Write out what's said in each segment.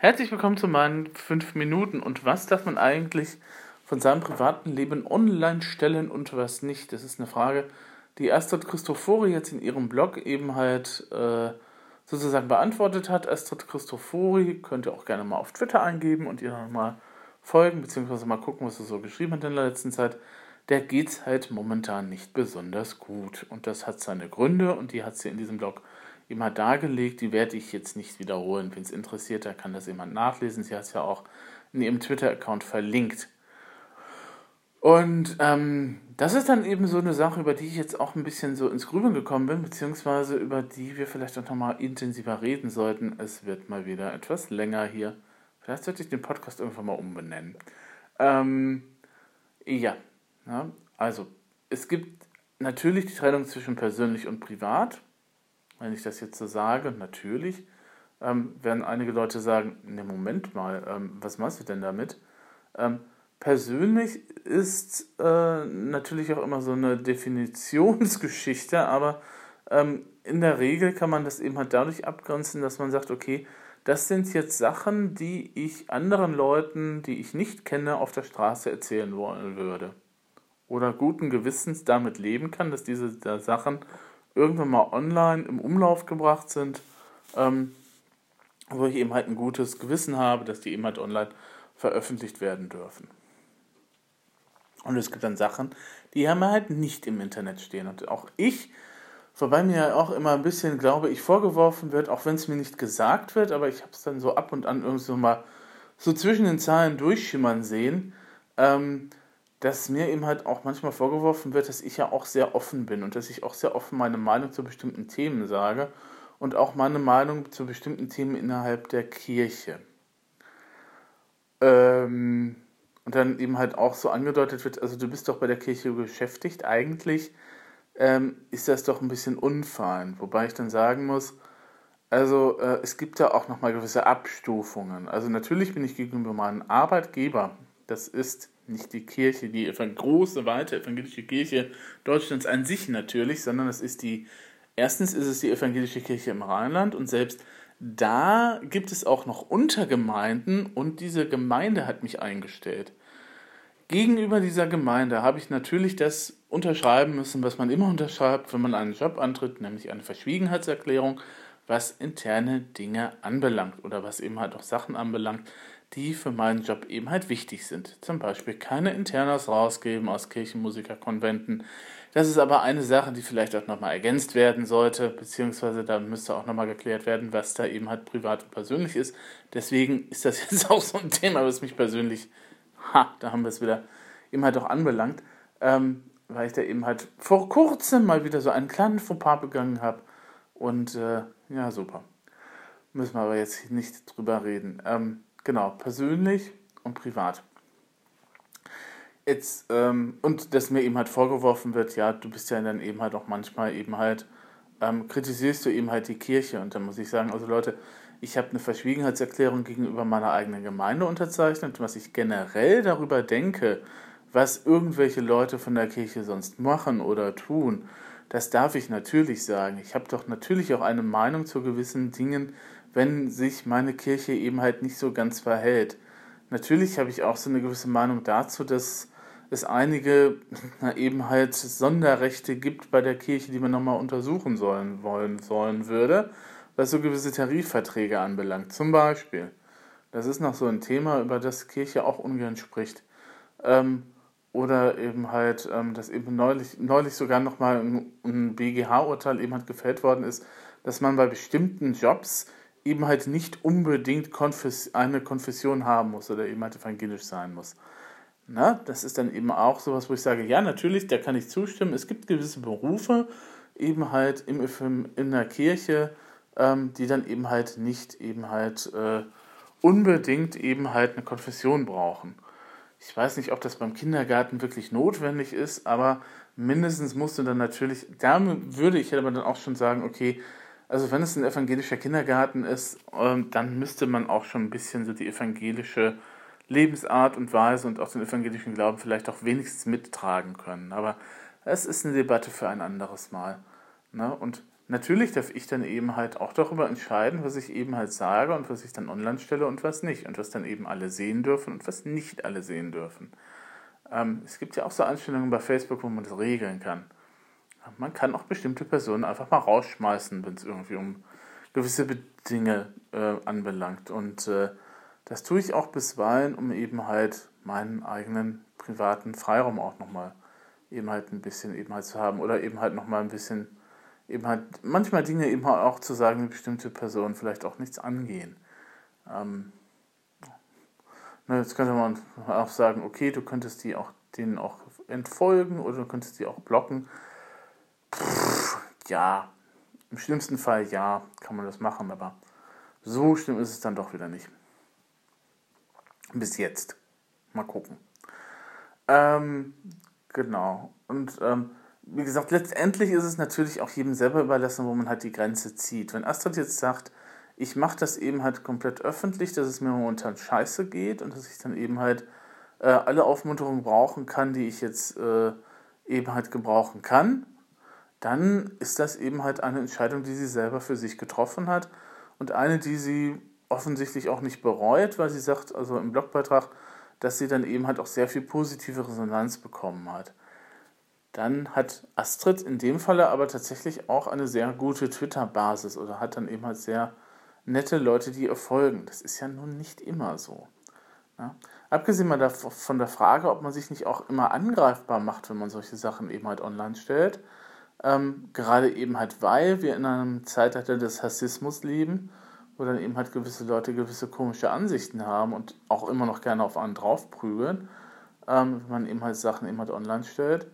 Herzlich willkommen zu meinen 5 Minuten. Und was darf man eigentlich von seinem privaten Leben online stellen und was nicht? Das ist eine Frage, die Astrid Christofori jetzt in ihrem Blog eben halt äh, sozusagen beantwortet hat. Astrid Christofori könnt ihr auch gerne mal auf Twitter eingeben und ihr dann mal folgen, beziehungsweise mal gucken, was sie so geschrieben hat in der letzten Zeit. Der geht's halt momentan nicht besonders gut. Und das hat seine Gründe und die hat sie in diesem Blog immer dargelegt. Die werde ich jetzt nicht wiederholen. Wenn es interessiert, da kann das jemand nachlesen. Sie hat es ja auch in ihrem Twitter-Account verlinkt. Und ähm, das ist dann eben so eine Sache, über die ich jetzt auch ein bisschen so ins Grübeln gekommen bin, beziehungsweise über die wir vielleicht auch nochmal intensiver reden sollten. Es wird mal wieder etwas länger hier. Vielleicht sollte ich den Podcast irgendwann mal umbenennen. Ähm, ja, ja, also es gibt natürlich die Trennung zwischen persönlich und privat. Wenn ich das jetzt so sage, natürlich ähm, werden einige Leute sagen, ne Moment mal, ähm, was machst du denn damit? Ähm, persönlich ist äh, natürlich auch immer so eine Definitionsgeschichte, aber ähm, in der Regel kann man das eben halt dadurch abgrenzen, dass man sagt, okay, das sind jetzt Sachen, die ich anderen Leuten, die ich nicht kenne, auf der Straße erzählen wollen würde. Oder guten Gewissens damit leben kann, dass diese Sachen irgendwann mal online im Umlauf gebracht sind, ähm, wo ich eben halt ein gutes Gewissen habe, dass die eben halt online veröffentlicht werden dürfen. Und es gibt dann Sachen, die haben halt nicht im Internet stehen. Und auch ich, wobei mir auch immer ein bisschen, glaube ich, vorgeworfen wird, auch wenn es mir nicht gesagt wird, aber ich habe es dann so ab und an irgendwie so mal so zwischen den Zahlen durchschimmern sehen, ähm, dass mir eben halt auch manchmal vorgeworfen wird, dass ich ja auch sehr offen bin und dass ich auch sehr offen meine Meinung zu bestimmten Themen sage und auch meine Meinung zu bestimmten Themen innerhalb der Kirche. Ähm, und dann eben halt auch so angedeutet wird, also du bist doch bei der Kirche beschäftigt, eigentlich ähm, ist das doch ein bisschen unfein. Wobei ich dann sagen muss, also äh, es gibt da auch nochmal gewisse Abstufungen. Also natürlich bin ich gegenüber meinem Arbeitgeber, das ist nicht die Kirche, die große, weite evangelische Kirche Deutschlands an sich natürlich, sondern es ist die, erstens ist es die evangelische Kirche im Rheinland und selbst da gibt es auch noch Untergemeinden und diese Gemeinde hat mich eingestellt. Gegenüber dieser Gemeinde habe ich natürlich das unterschreiben müssen, was man immer unterschreibt, wenn man einen Job antritt, nämlich eine Verschwiegenheitserklärung, was interne Dinge anbelangt oder was eben halt auch Sachen anbelangt, die für meinen Job eben halt wichtig sind. Zum Beispiel keine Internas rausgeben aus Kirchenmusikerkonventen. Das ist aber eine Sache, die vielleicht auch nochmal ergänzt werden sollte, beziehungsweise da müsste auch nochmal geklärt werden, was da eben halt privat und persönlich ist. Deswegen ist das jetzt auch so ein Thema, was mich persönlich, ha, da haben wir es wieder, eben halt auch anbelangt, ähm, weil ich da eben halt vor kurzem mal wieder so einen kleinen Fauxpas begangen habe. Und äh, ja, super. Müssen wir aber jetzt nicht drüber reden. Ähm, Genau, persönlich und privat. Jetzt, ähm, und dass mir eben halt vorgeworfen wird, ja, du bist ja dann eben halt auch manchmal eben halt, ähm, kritisierst du eben halt die Kirche. Und dann muss ich sagen, also Leute, ich habe eine Verschwiegenheitserklärung gegenüber meiner eigenen Gemeinde unterzeichnet, was ich generell darüber denke, was irgendwelche Leute von der Kirche sonst machen oder tun. Das darf ich natürlich sagen. Ich habe doch natürlich auch eine Meinung zu gewissen Dingen, wenn sich meine Kirche eben halt nicht so ganz verhält. Natürlich habe ich auch so eine gewisse Meinung dazu, dass es einige na, eben halt Sonderrechte gibt bei der Kirche, die man nochmal untersuchen sollen, wollen, sollen würde, was so gewisse Tarifverträge anbelangt. Zum Beispiel. Das ist noch so ein Thema, über das Kirche auch ungern spricht. Ähm, oder eben halt, ähm, dass eben neulich, neulich sogar nochmal ein, ein BGH-Urteil eben halt gefällt worden ist, dass man bei bestimmten Jobs eben halt nicht unbedingt Konfes eine Konfession haben muss oder eben halt evangelisch sein muss. Na, das ist dann eben auch sowas, wo ich sage, ja, natürlich, da kann ich zustimmen. Es gibt gewisse Berufe, eben halt im, in der Kirche, ähm, die dann eben halt nicht eben halt äh, unbedingt eben halt eine Konfession brauchen. Ich weiß nicht, ob das beim Kindergarten wirklich notwendig ist, aber mindestens musst du dann natürlich, da würde ich aber dann auch schon sagen, okay, also wenn es ein evangelischer Kindergarten ist, ähm, dann müsste man auch schon ein bisschen so die evangelische Lebensart und Weise und auch den evangelischen Glauben vielleicht auch wenigstens mittragen können. Aber es ist eine Debatte für ein anderes Mal. Ne? Und natürlich darf ich dann eben halt auch darüber entscheiden, was ich eben halt sage und was ich dann online stelle und was nicht. Und was dann eben alle sehen dürfen und was nicht alle sehen dürfen. Ähm, es gibt ja auch so Einstellungen bei Facebook, wo man das regeln kann. Man kann auch bestimmte Personen einfach mal rausschmeißen, wenn es irgendwie um gewisse Dinge äh, anbelangt. Und äh, das tue ich auch bisweilen, um eben halt meinen eigenen privaten Freiraum auch nochmal eben halt ein bisschen eben halt zu haben oder eben halt nochmal ein bisschen eben halt manchmal Dinge eben halt auch zu sagen, die bestimmte Personen vielleicht auch nichts angehen. Ähm, ne, jetzt könnte man auch sagen, okay, du könntest die auch denen auch entfolgen oder du könntest die auch blocken. Ja, im schlimmsten Fall ja, kann man das machen, aber so schlimm ist es dann doch wieder nicht. Bis jetzt. Mal gucken. Ähm, genau. Und ähm, wie gesagt, letztendlich ist es natürlich auch jedem selber überlassen, wo man halt die Grenze zieht. Wenn Astrid jetzt sagt, ich mache das eben halt komplett öffentlich, dass es mir momentan scheiße geht und dass ich dann eben halt äh, alle Aufmunterungen brauchen kann, die ich jetzt äh, eben halt gebrauchen kann, dann ist das eben halt eine Entscheidung, die sie selber für sich getroffen hat und eine, die sie offensichtlich auch nicht bereut, weil sie sagt, also im Blogbeitrag, dass sie dann eben halt auch sehr viel positive Resonanz bekommen hat. Dann hat Astrid in dem Falle aber tatsächlich auch eine sehr gute Twitter-Basis oder hat dann eben halt sehr nette Leute, die ihr folgen. Das ist ja nun nicht immer so. Ja? Abgesehen mal von der Frage, ob man sich nicht auch immer angreifbar macht, wenn man solche Sachen eben halt online stellt. Ähm, gerade eben halt, weil wir in einem Zeitalter des Rassismus leben, wo dann eben halt gewisse Leute gewisse komische Ansichten haben und auch immer noch gerne auf einen draufprügeln, ähm, wenn man eben halt Sachen eben halt online stellt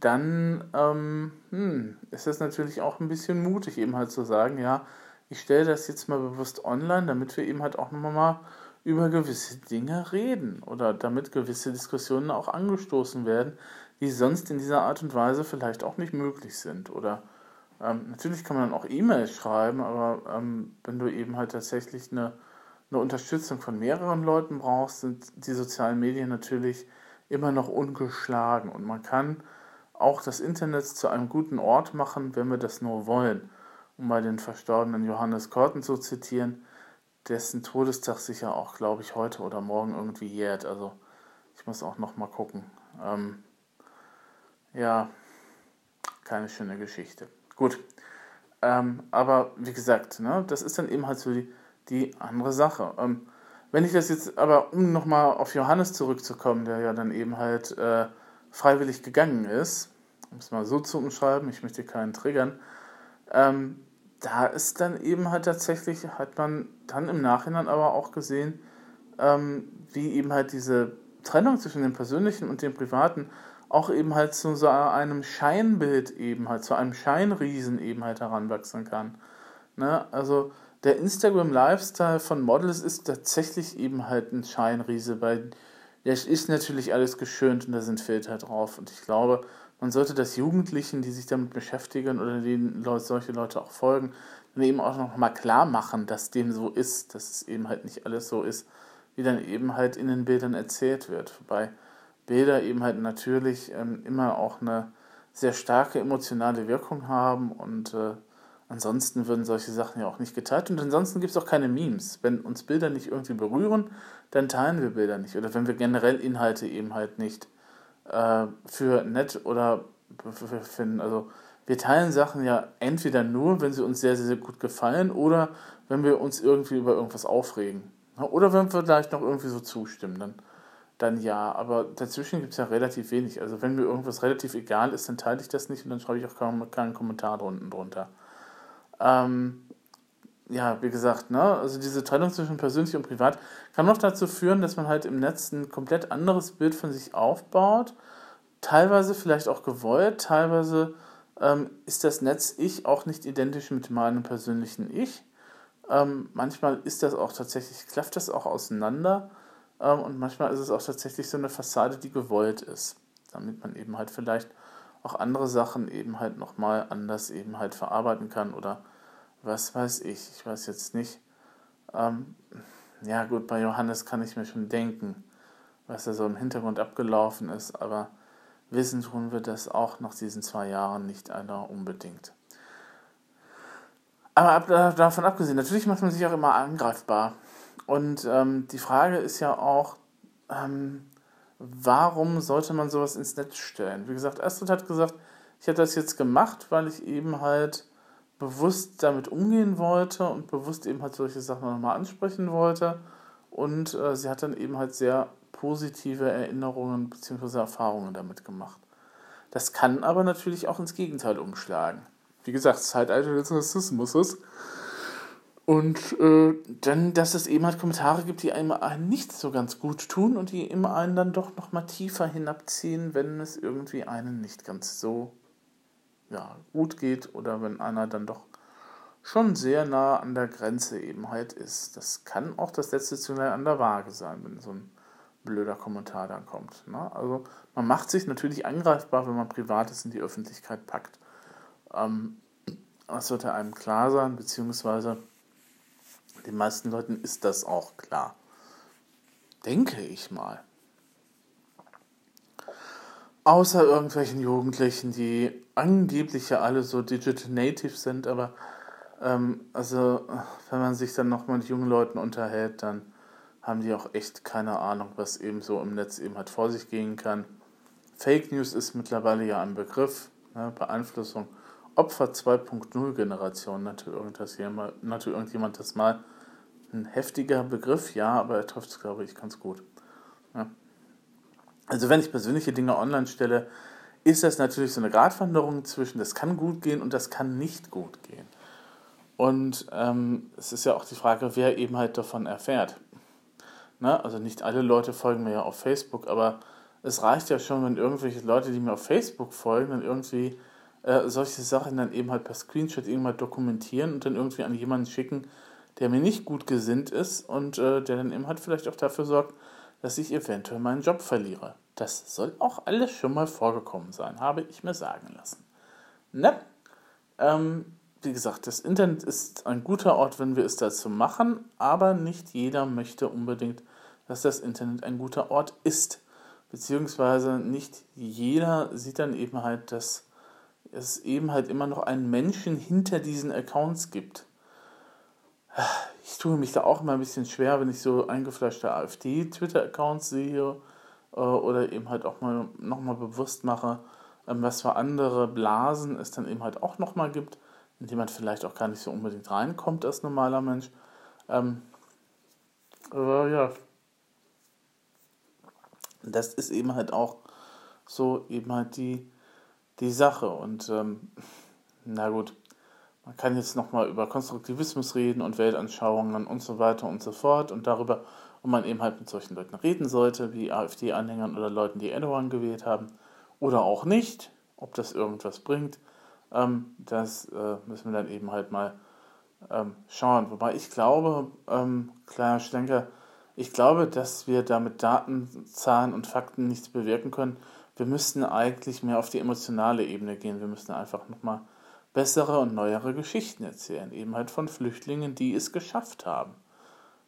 dann ähm, hm, ist es natürlich auch ein bisschen mutig, eben halt zu sagen, ja, ich stelle das jetzt mal bewusst online, damit wir eben halt auch nochmal mal über gewisse Dinge reden oder damit gewisse Diskussionen auch angestoßen werden, die sonst in dieser Art und Weise vielleicht auch nicht möglich sind. Oder ähm, natürlich kann man dann auch E-Mails schreiben, aber ähm, wenn du eben halt tatsächlich eine, eine Unterstützung von mehreren Leuten brauchst, sind die sozialen Medien natürlich immer noch ungeschlagen und man kann auch das Internet zu einem guten Ort machen, wenn wir das nur wollen. Um mal den verstorbenen Johannes Korten zu zitieren, dessen Todestag sich ja auch, glaube ich, heute oder morgen irgendwie jährt. Also ich muss auch noch mal gucken. Ähm, ja, keine schöne Geschichte. Gut. Ähm, aber wie gesagt, ne, das ist dann eben halt so die, die andere Sache. Ähm, wenn ich das jetzt aber, um nochmal auf Johannes zurückzukommen, der ja dann eben halt äh, freiwillig gegangen ist, um es mal so zu umschreiben, ich möchte keinen triggern, ähm, da ist dann eben halt tatsächlich, hat man dann im Nachhinein aber auch gesehen, ähm, wie eben halt diese Trennung zwischen dem Persönlichen und dem Privaten auch eben halt zu so einem Scheinbild eben halt, zu einem Scheinriesen eben halt heranwachsen kann. Ne? Also der Instagram-Lifestyle von Models ist tatsächlich eben halt ein Scheinriese, weil es ist natürlich alles geschönt und da sind Filter drauf. Und ich glaube, man sollte das Jugendlichen, die sich damit beschäftigen oder denen solche Leute auch folgen, dann eben auch noch mal klar machen, dass dem so ist, dass es eben halt nicht alles so ist, wie dann eben halt in den Bildern erzählt wird. Wobei Bilder eben halt natürlich ähm, immer auch eine sehr starke emotionale Wirkung haben und äh, ansonsten würden solche Sachen ja auch nicht geteilt. Und ansonsten gibt es auch keine Memes. Wenn uns Bilder nicht irgendwie berühren, dann teilen wir Bilder nicht. Oder wenn wir generell Inhalte eben halt nicht äh, für nett oder finden. Also wir teilen Sachen ja entweder nur, wenn sie uns sehr, sehr, sehr gut gefallen oder wenn wir uns irgendwie über irgendwas aufregen. Oder wenn wir vielleicht noch irgendwie so zustimmen, dann, dann ja. Aber dazwischen gibt es ja relativ wenig. Also wenn mir irgendwas relativ egal ist, dann teile ich das nicht und dann schreibe ich auch keinen, keinen Kommentar unten drunter. Ähm, ja, wie gesagt, ne, also diese Trennung zwischen persönlich und privat kann auch dazu führen, dass man halt im Netz ein komplett anderes Bild von sich aufbaut. Teilweise vielleicht auch gewollt, teilweise ähm, ist das Netz-Ich auch nicht identisch mit meinem persönlichen Ich. Ähm, manchmal ist das auch tatsächlich, klafft das auch auseinander. Ähm, und manchmal ist es auch tatsächlich so eine Fassade, die gewollt ist. Damit man eben halt vielleicht auch andere Sachen eben halt nochmal anders eben halt verarbeiten kann oder was weiß ich, ich weiß jetzt nicht. Ähm, ja gut, bei Johannes kann ich mir schon denken, was da so im Hintergrund abgelaufen ist, aber wissen tun wir das auch nach diesen zwei Jahren nicht einer unbedingt. Aber davon abgesehen, natürlich macht man sich auch immer angreifbar. Und ähm, die Frage ist ja auch, ähm, warum sollte man sowas ins Netz stellen? Wie gesagt, Astrid hat gesagt, ich habe das jetzt gemacht, weil ich eben halt bewusst damit umgehen wollte und bewusst eben halt solche Sachen nochmal ansprechen wollte. Und äh, sie hat dann eben halt sehr positive Erinnerungen bzw. Erfahrungen damit gemacht. Das kann aber natürlich auch ins Gegenteil umschlagen. Wie gesagt, Zeitalter des Rassismus ist. Und äh, dann, dass es eben halt Kommentare gibt, die einem, nicht so ganz gut tun und die immer einen dann doch nochmal tiefer hinabziehen, wenn es irgendwie einen nicht ganz so ja, gut geht oder wenn einer dann doch schon sehr nah an der Grenze eben halt ist. Das kann auch das letzte Zünglein an der Waage sein, wenn so ein blöder Kommentar dann kommt. Ne? Also man macht sich natürlich angreifbar, wenn man Privates in die Öffentlichkeit packt. Ähm, das sollte einem klar sein, beziehungsweise den meisten Leuten ist das auch klar. Denke ich mal. Außer irgendwelchen Jugendlichen, die angeblich ja alle so Digital Native sind, aber ähm, also wenn man sich dann noch mit jungen Leuten unterhält, dann haben die auch echt keine Ahnung, was eben so im Netz eben halt vor sich gehen kann. Fake News ist mittlerweile ja ein Begriff, ne, Beeinflussung. Opfer 2.0 Generation nannte, nannte irgendjemand das mal. Ein heftiger Begriff, ja, aber er trifft es, glaube ich, ganz gut. Ja. Also wenn ich persönliche Dinge online stelle, ist das natürlich so eine Gratwanderung zwischen, das kann gut gehen und das kann nicht gut gehen. Und ähm, es ist ja auch die Frage, wer eben halt davon erfährt. Ne? Also nicht alle Leute folgen mir ja auf Facebook, aber es reicht ja schon, wenn irgendwelche Leute, die mir auf Facebook folgen, dann irgendwie äh, solche Sachen dann eben halt per Screenshot irgendwann dokumentieren und dann irgendwie an jemanden schicken, der mir nicht gut gesinnt ist und äh, der dann eben halt vielleicht auch dafür sorgt, dass ich eventuell meinen Job verliere. Das soll auch alles schon mal vorgekommen sein, habe ich mir sagen lassen. Ne? Ähm, wie gesagt, das Internet ist ein guter Ort, wenn wir es dazu machen, aber nicht jeder möchte unbedingt, dass das Internet ein guter Ort ist. Beziehungsweise nicht jeder sieht dann eben halt, dass es eben halt immer noch einen Menschen hinter diesen Accounts gibt ich tue mich da auch immer ein bisschen schwer, wenn ich so eingefleischte AfD-Twitter-Accounts sehe äh, oder eben halt auch mal nochmal bewusst mache, ähm, was für andere Blasen es dann eben halt auch nochmal gibt, in die man vielleicht auch gar nicht so unbedingt reinkommt als normaler Mensch. Ähm, aber ja, das ist eben halt auch so eben halt die, die Sache. Und ähm, na gut, man kann jetzt nochmal über Konstruktivismus reden und Weltanschauungen und so weiter und so fort und darüber, ob man eben halt mit solchen Leuten reden sollte, wie AfD-Anhängern oder Leuten, die Erdogan gewählt haben, oder auch nicht, ob das irgendwas bringt. Ähm, das äh, müssen wir dann eben halt mal ähm, schauen. Wobei ich glaube, ähm, kleiner Schlenker, ich glaube, dass wir da mit Daten, Zahlen und Fakten nichts bewirken können. Wir müssten eigentlich mehr auf die emotionale Ebene gehen. Wir müssten einfach nochmal bessere und neuere Geschichten erzählen, eben halt von Flüchtlingen, die es geschafft haben.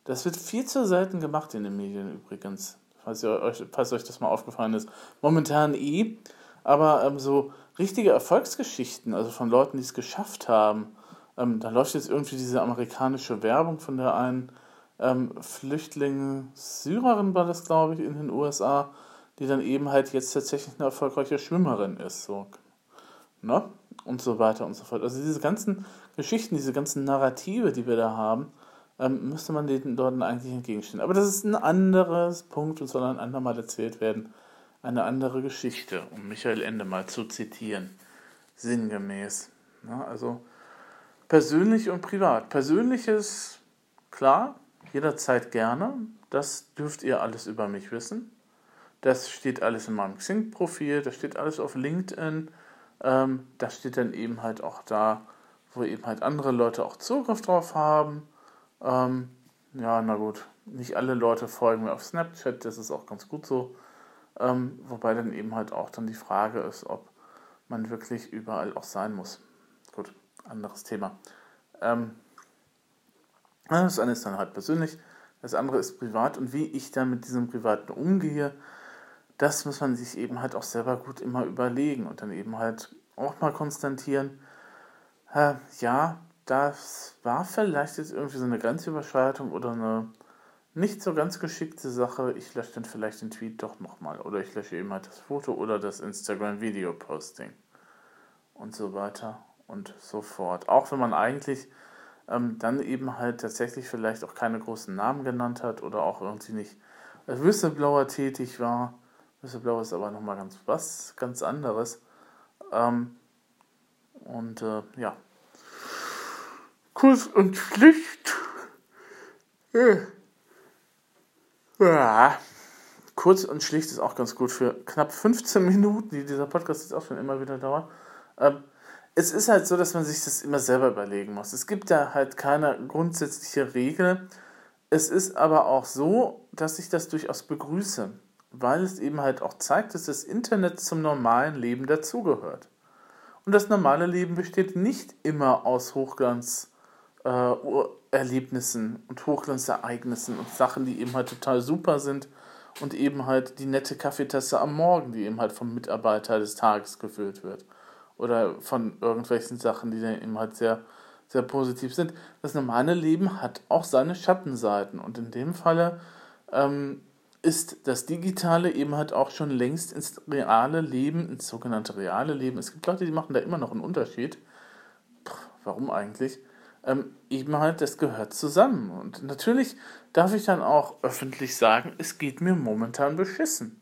Das wird viel zu selten gemacht in den Medien übrigens, falls, euch, falls euch das mal aufgefallen ist. Momentan eh, aber ähm, so richtige Erfolgsgeschichten, also von Leuten, die es geschafft haben, ähm, da läuft jetzt irgendwie diese amerikanische Werbung von der einen ähm, Flüchtling, Syrerin war das, glaube ich, in den USA, die dann eben halt jetzt tatsächlich eine erfolgreiche Schwimmerin ist. So. Ne? Und so weiter und so fort. Also diese ganzen Geschichten, diese ganzen Narrative, die wir da haben, ähm, müsste man den dort eigentlich entgegenstehen. Aber das ist ein anderes Punkt und soll ein andermal erzählt werden. Eine andere Geschichte, um Michael Ende mal zu zitieren. Sinngemäß. Ja, also persönlich und privat. Persönliches, klar, jederzeit gerne. Das dürft ihr alles über mich wissen. Das steht alles in meinem Xing-Profil, das steht alles auf LinkedIn. Ähm, das steht dann eben halt auch da, wo eben halt andere Leute auch Zugriff drauf haben. Ähm, ja, na gut, nicht alle Leute folgen mir auf Snapchat, das ist auch ganz gut so. Ähm, wobei dann eben halt auch dann die Frage ist, ob man wirklich überall auch sein muss. Gut, anderes Thema. Ähm, das eine ist dann halt persönlich, das andere ist privat und wie ich dann mit diesem Privaten umgehe, das muss man sich eben halt auch selber gut immer überlegen und dann eben halt auch mal konstatieren, äh, ja, das war vielleicht jetzt irgendwie so eine Grenzüberschreitung oder eine nicht so ganz geschickte Sache. Ich lösche dann vielleicht den Tweet doch nochmal. Oder ich lösche eben halt das Foto oder das Instagram-Video-Posting. Und so weiter und so fort. Auch wenn man eigentlich ähm, dann eben halt tatsächlich vielleicht auch keine großen Namen genannt hat oder auch irgendwie nicht als Whistleblower tätig war. Whistleblower ist aber nochmal ganz was, ganz anderes. Ähm, und äh, ja. Kurz und schlicht. Ja. Kurz und schlicht ist auch ganz gut für knapp 15 Minuten, die dieser Podcast jetzt auch schon immer wieder dauert. Ähm, es ist halt so, dass man sich das immer selber überlegen muss. Es gibt da halt keine grundsätzliche Regel. Es ist aber auch so, dass ich das durchaus begrüße, weil es eben halt auch zeigt, dass das Internet zum normalen Leben dazugehört. Und das normale Leben besteht nicht immer aus Hochglanz-Erlebnissen äh, und Hochglanzereignissen und Sachen, die eben halt total super sind und eben halt die nette Kaffeetasse am Morgen, die eben halt vom Mitarbeiter des Tages gefüllt wird oder von irgendwelchen Sachen, die dann eben halt sehr, sehr positiv sind. Das normale Leben hat auch seine Schattenseiten und in dem Falle ähm, ist das Digitale eben halt auch schon längst ins reale Leben, ins sogenannte reale Leben. Es gibt Leute, die machen da immer noch einen Unterschied. Puh, warum eigentlich? Ähm, eben halt, das gehört zusammen. Und natürlich darf ich dann auch öffentlich sagen, es geht mir momentan beschissen.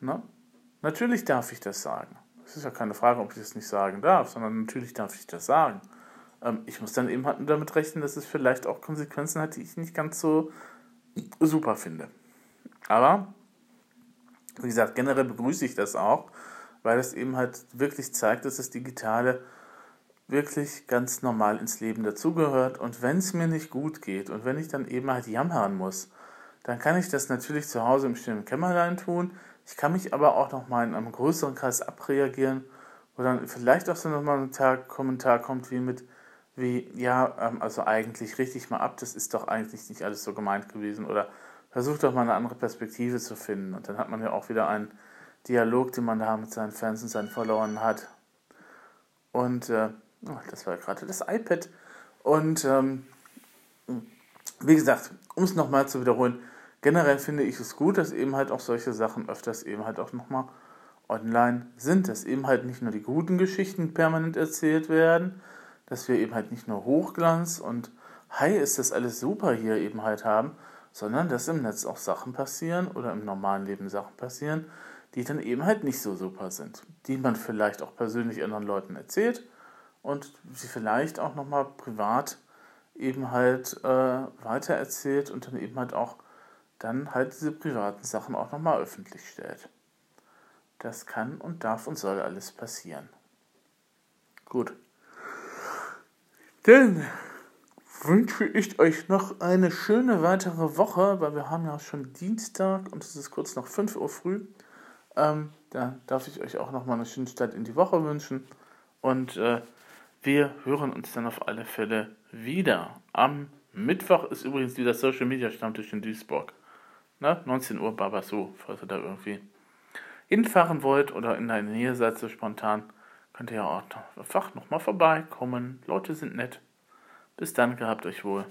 Na? Natürlich darf ich das sagen. Es ist ja keine Frage, ob ich das nicht sagen darf, sondern natürlich darf ich das sagen. Ähm, ich muss dann eben halt damit rechnen, dass es vielleicht auch Konsequenzen hat, die ich nicht ganz so super finde. Aber, wie gesagt, generell begrüße ich das auch, weil es eben halt wirklich zeigt, dass das Digitale wirklich ganz normal ins Leben dazugehört. Und wenn es mir nicht gut geht und wenn ich dann eben halt jammern muss, dann kann ich das natürlich zu Hause im stillen Kämmerlein tun. Ich kann mich aber auch nochmal in einem größeren Kreis abreagieren, wo dann vielleicht auch so nochmal ein Tag Kommentar kommt wie mit, wie, ja, ähm, also eigentlich richtig mal ab, das ist doch eigentlich nicht alles so gemeint gewesen oder versucht doch mal eine andere Perspektive zu finden. Und dann hat man ja auch wieder einen Dialog, den man da mit seinen Fans und seinen Followern hat. Und äh, oh, das war gerade das iPad. Und ähm, wie gesagt, um es nochmal zu wiederholen, generell finde ich es gut, dass eben halt auch solche Sachen öfters eben halt auch nochmal online sind, dass eben halt nicht nur die guten Geschichten permanent erzählt werden, dass wir eben halt nicht nur Hochglanz und Hi ist das alles super hier eben halt haben, sondern dass im Netz auch Sachen passieren oder im normalen Leben Sachen passieren, die dann eben halt nicht so super sind, die man vielleicht auch persönlich anderen Leuten erzählt und sie vielleicht auch nochmal privat eben halt äh, weitererzählt und dann eben halt auch dann halt diese privaten Sachen auch nochmal öffentlich stellt. Das kann und darf und soll alles passieren. Gut. Dann wünsche ich euch noch eine schöne weitere Woche, weil wir haben ja schon Dienstag und es ist kurz nach 5 Uhr früh. Ähm, da darf ich euch auch noch mal eine schöne Start in die Woche wünschen. Und äh, wir hören uns dann auf alle Fälle wieder. Am Mittwoch ist übrigens wieder Social Media Stammtisch in Duisburg. Na, 19 Uhr Babasu, falls ihr da irgendwie hinfahren wollt oder in der Nähe seid so spontan, könnt ihr ja auch einfach nochmal vorbeikommen. Leute sind nett. Bis dann, gehabt euch wohl.